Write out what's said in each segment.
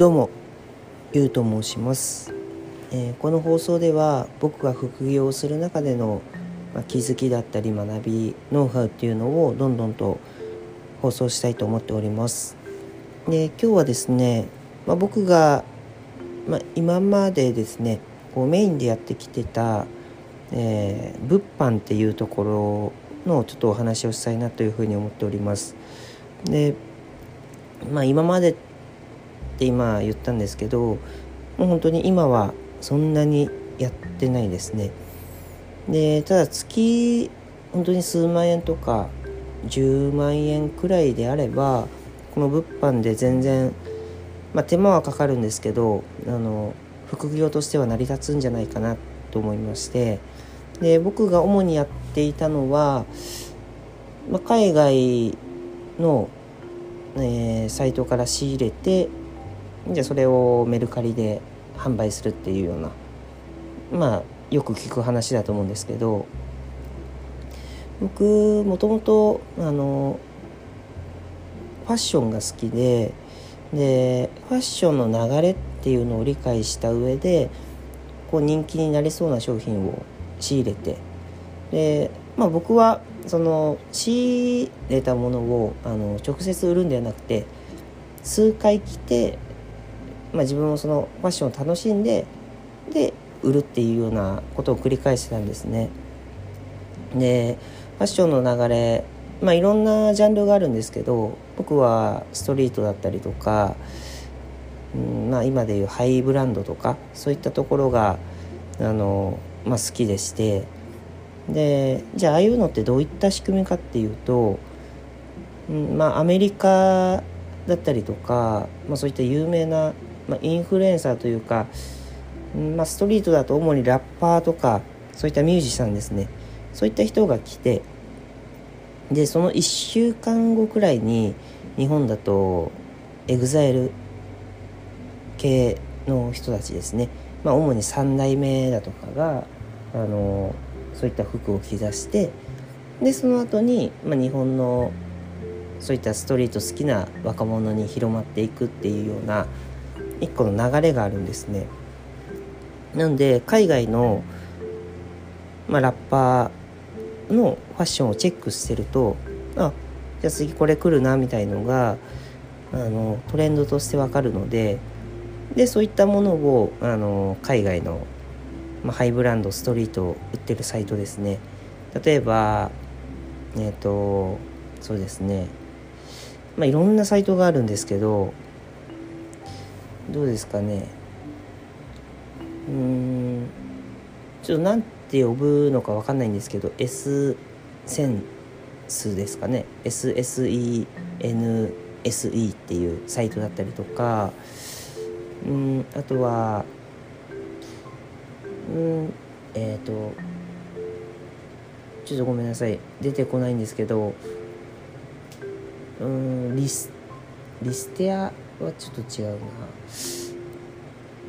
どうもゆうと申します、えーこの放送では僕が副業をする中での、まあ気づきだったり学びノウハウっていうのをどんどんと放送したいと思っております。で今日はですね、まあ、僕が、まあ、今までですねこうメインでやってきてた、えー物販っていうところのちょっとお話をしたいなというふうに思っております。でまあ今までって今言ったんですけどもう本当に今はそんなにやってないですね。でただ月本当に数万円とか10万円くらいであればこの物販で全然、まあ、手間はかかるんですけどあの副業としては成り立つんじゃないかなと思いまして。で僕が主にやっていたのは、まあ、海外の、えーサイトから仕入れてじゃあそれをメルカリで販売するっていうようなまあよく聞く話だと思うんですけど僕もともとあのファッションが好きででファッションの流れっていうのを理解した上でこう人気になりそうな商品を仕入れてで、まあ、僕はその仕入れたものをあの直接売るんではなくて数回着て、まあ、自分もそのファッションを楽しんでで売るっていうようなことを繰り返してたんですね。でファッションの流れまあいろんなジャンルがあるんですけど僕はストリートだったりとか、うんまあ、今でいうハイブランドとかそういったところがあの、まあ、好きでしてでじゃあああいうのってどういった仕組みかっていうと、うんまあ、アメリカだったりとか、まあ、そういった有名な、まあ、インフルエンサーというか、まあ、ストリートだと主にラッパーとかそういったミュージシャンですね。そういった人が来てでその1週間後くらいに日本だと EXILE 系の人たちですね、まあ、主に3代目だとかがあのそういった服を着出してでその後に、まあ、日本のそういったストリート好きな若者に広まっていくっていうような一個の流れがあるんですね。なんで海外の、まあ、ラッパーのファッションをチェックしてるとあじゃあ次これ来るなみたいのがあのトレンドとしてわかるのででそういったものをあの海外の、まあ、ハイブランドストリートを売ってるサイトですね例えばえっ、とそうですねまあいろんなサイトがあるんですけどどうですかね。うーん。ちょっとなんて呼ぶのかわかんないんですけど S センスですかね。SSENSE っていうサイトだったりとかうんあとはうんえっ、とちょっとごめんなさい。出てこないんですけどうんリスリステアはちょっと違うな。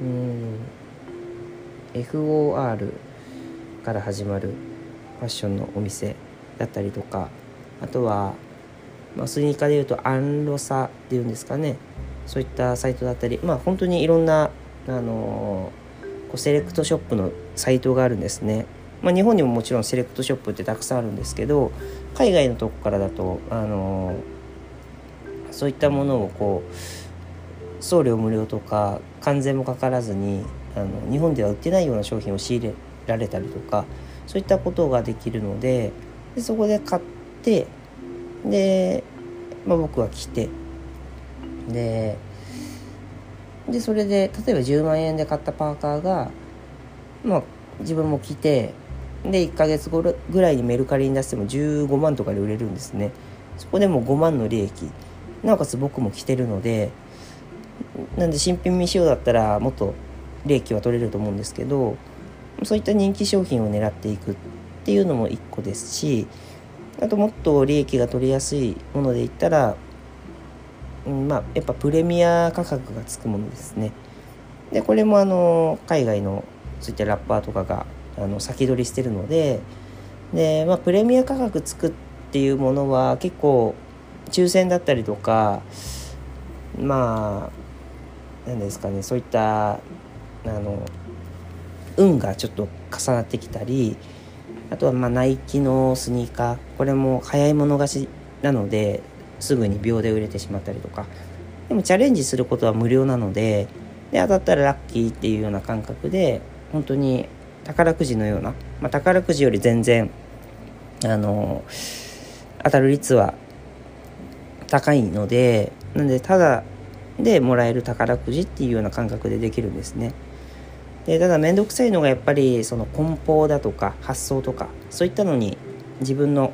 うん。FOR から始まるファッションのお店だったりとかあとは、まあ、スニーカーでいうとアンロサっていうんですかね。そういったサイトだったりまあ本当にいろんな、あのこうセレクトショップのサイトがあるんですね、まあ、日本にももちろんセレクトショップってたくさんあるんですけど海外のとこからだと、あのそういったものをこう送料無料とか関税もかからずにあの日本では売ってないような商品を仕入れられたりとかそういったことができるのででそこで買ってで、まあ、僕は来てででそれで例えば10万円で買ったパーカーが、まあ、自分も着てで1ヶ月後ぐらいにメルカリに出しても15万とかで売れるんですね。そこでもう5万の利益なおかつ僕も着てるのでなんで新品未使用だったらもっと利益は取れると思うんですけどそういった人気商品を狙っていくっていうのも一個ですしあともっと利益が取りやすいもので言ったら、うん、まあやっぱプレミア価格がつくものですね。でこれもあの海外のそういったラッパーとかがあの先取りしてるのでで、まあ、プレミア価格つくっていうものは結構抽選だったりとかまあ何ですかねそういったあの運がちょっと重なってきたりあとはまあナイキのスニーカーこれも早い者勝ちなのですぐに秒で売れてしまったりとか。でもチャレンジすることは無料なのでで当たったらラッキーっていうような感覚で本当に宝くじのような、まあ、宝くじより全然あの当たる率は高いのでなんでただでもらえる宝くじっていうような感覚でできるんですね。でただ面倒くさいのがやっぱりその梱包だとか発送とかそういったのに自分の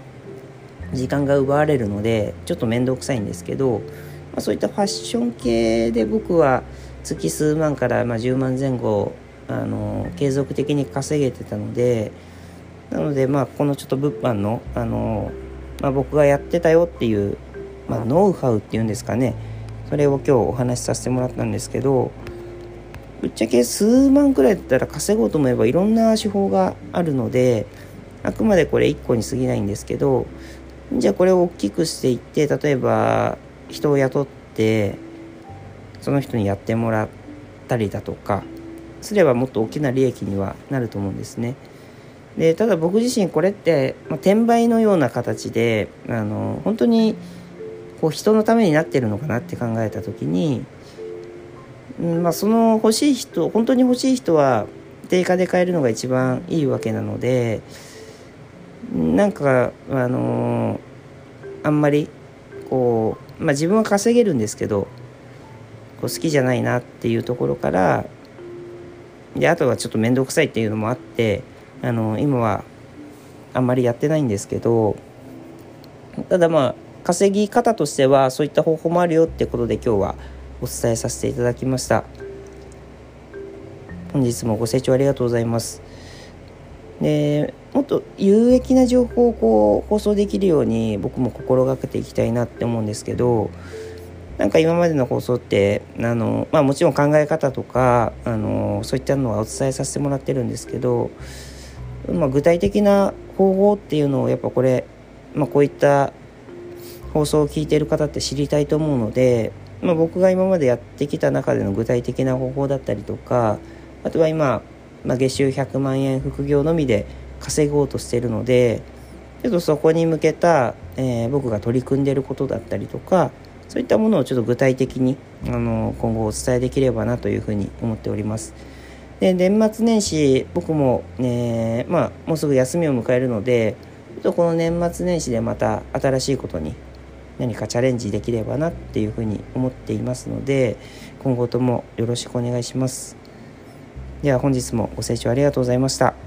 時間が奪われるのでちょっと面倒くさいんですけど、まあ、そういったファッション系で僕は月数万からま10万前後あの継続的に稼げてたのでなのでまあこのちょっと物販のあの、まあ、僕がやってたよっていう、まあ、ノウハウっていうんですかねそれを今日お話しさせてもらったんですけどぶっちゃけ数万くらいだったら稼ごうと思えばいろんな手法があるのであくまでこれ1個に過ぎないんですけどじゃあこれを大きくしていって例えば人を雇ってその人にやってもらったりだとかすればもっと大きな利益にはなると思うんですね。でただ僕自身これって、まあ、転売のような形であの本当にこう人のためになってるのかなって考えた時に、うんまあ、その欲しい人本当に欲しい人は定価で買えるのが一番いいわけなのでなんかあのあんまりこう、まあ、自分は稼げるんですけどこう好きじゃないなっていうところからであとはちょっと面倒くさいっていうのもあってあの今はあんまりやってないんですけどただまあ稼ぎ方としてはそういった方法もあるよってことで今日はお伝えさせていただきました。本日もご清聴ありがとうございます。でもっと有益な情報をこう放送できるように僕も心がけていきたいなって思うんですけどなんか今までの放送ってあの、まあ、もちろん考え方とかあのそういったのはお伝えさせてもらってるんですけど、まあ、具体的な方法っていうのをやっぱこれ、まあ、こういった放送を聞いてる方って知りたいと思うので、まあ、僕が今までやってきた中での具体的な方法だったりとかあとは今、まあ、月収100万円副業のみで稼ごうとしているのでちょっとそこに向けた、えー、僕が取り組んでいることだったりとかそういったものをちょっと具体的にあの今後お伝えできればなというふうに思っております。で年末年始僕も、ね、まあ、もうすぐ休みを迎えるのでちょっとこの年末年始でまた新しいことに何かチャレンジできればなっていうふうに思っていますので今後ともよろしくお願いします。では本日もご清聴ありがとうございました。